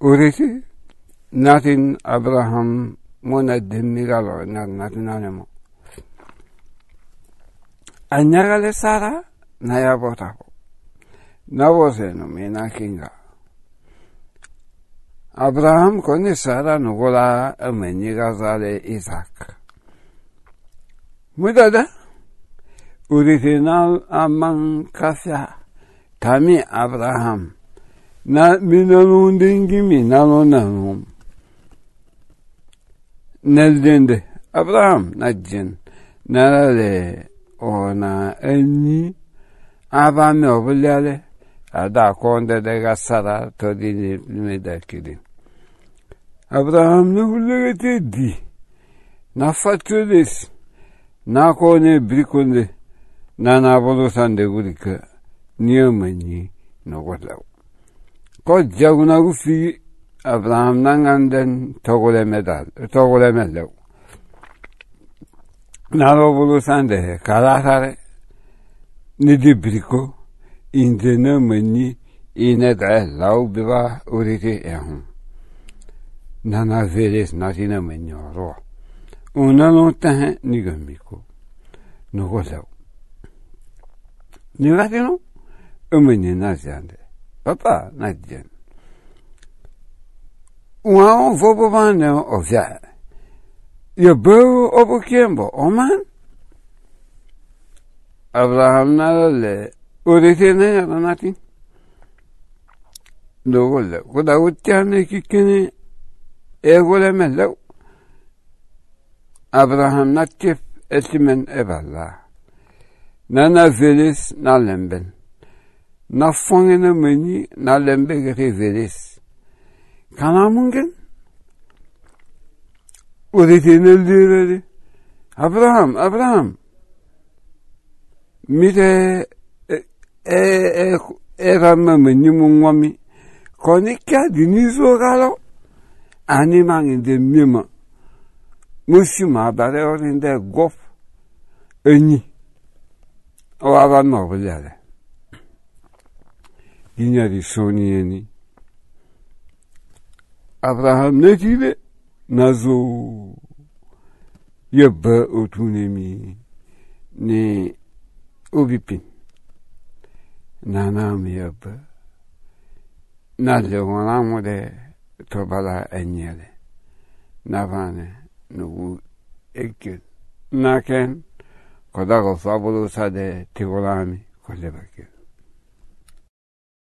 ureche natin Abraham mona demiralo natin anemo. Añagale Sara naya botapo. Na vose no mina kinga. Abraham koni Sara nugola ameniga zale Isaac. Mudada original aman kasya kami Abraham. Na minanun dingi minanun nanum neldende abraham najjen narale ona enyi abame obulyale. Ada konde daga sara to dini limeda kidin abraham ne hullegete di? Na fatulis na kone brikonde na na bolo sande gurika niyamanyi no قد جونو في أبراهمنان عندن تغلمدار تغلمدو نارو بلوسنده كراتر ندي بريكو إندنا مني إندعه لو ببا أريده إهم نانا فيريس ناتينا مني روح ونالونته نيغميكو نغلو نغاتينو أمني نازيانده manyoro una no ta ni gamiko no golaw ni latino umene na zande papa na jen wa vobo bane ovya ye bo obo kembo oman abraham na le urite ne na natin no gola koda utya kikene egole mellew abraham natif etimen eballa nana velis na fangen o meni na lembeg reverez. Kan amungen? O dit el diredi. Abraham, Abraham. Mire e e era mame ni mungwami. Konika di izo galo. Ani mangi de mima. Musima bare de gof. Öni. O ava nobilere. 稲荷ソニエに、ابراهام نگیره نزو یا با اوتونمی نه او بیپین نانام یا با نلوانامو ده تو بلا انیله نوانه نو اکیل نکن خدا غصابلو ساده تیغلامی کلی بکیل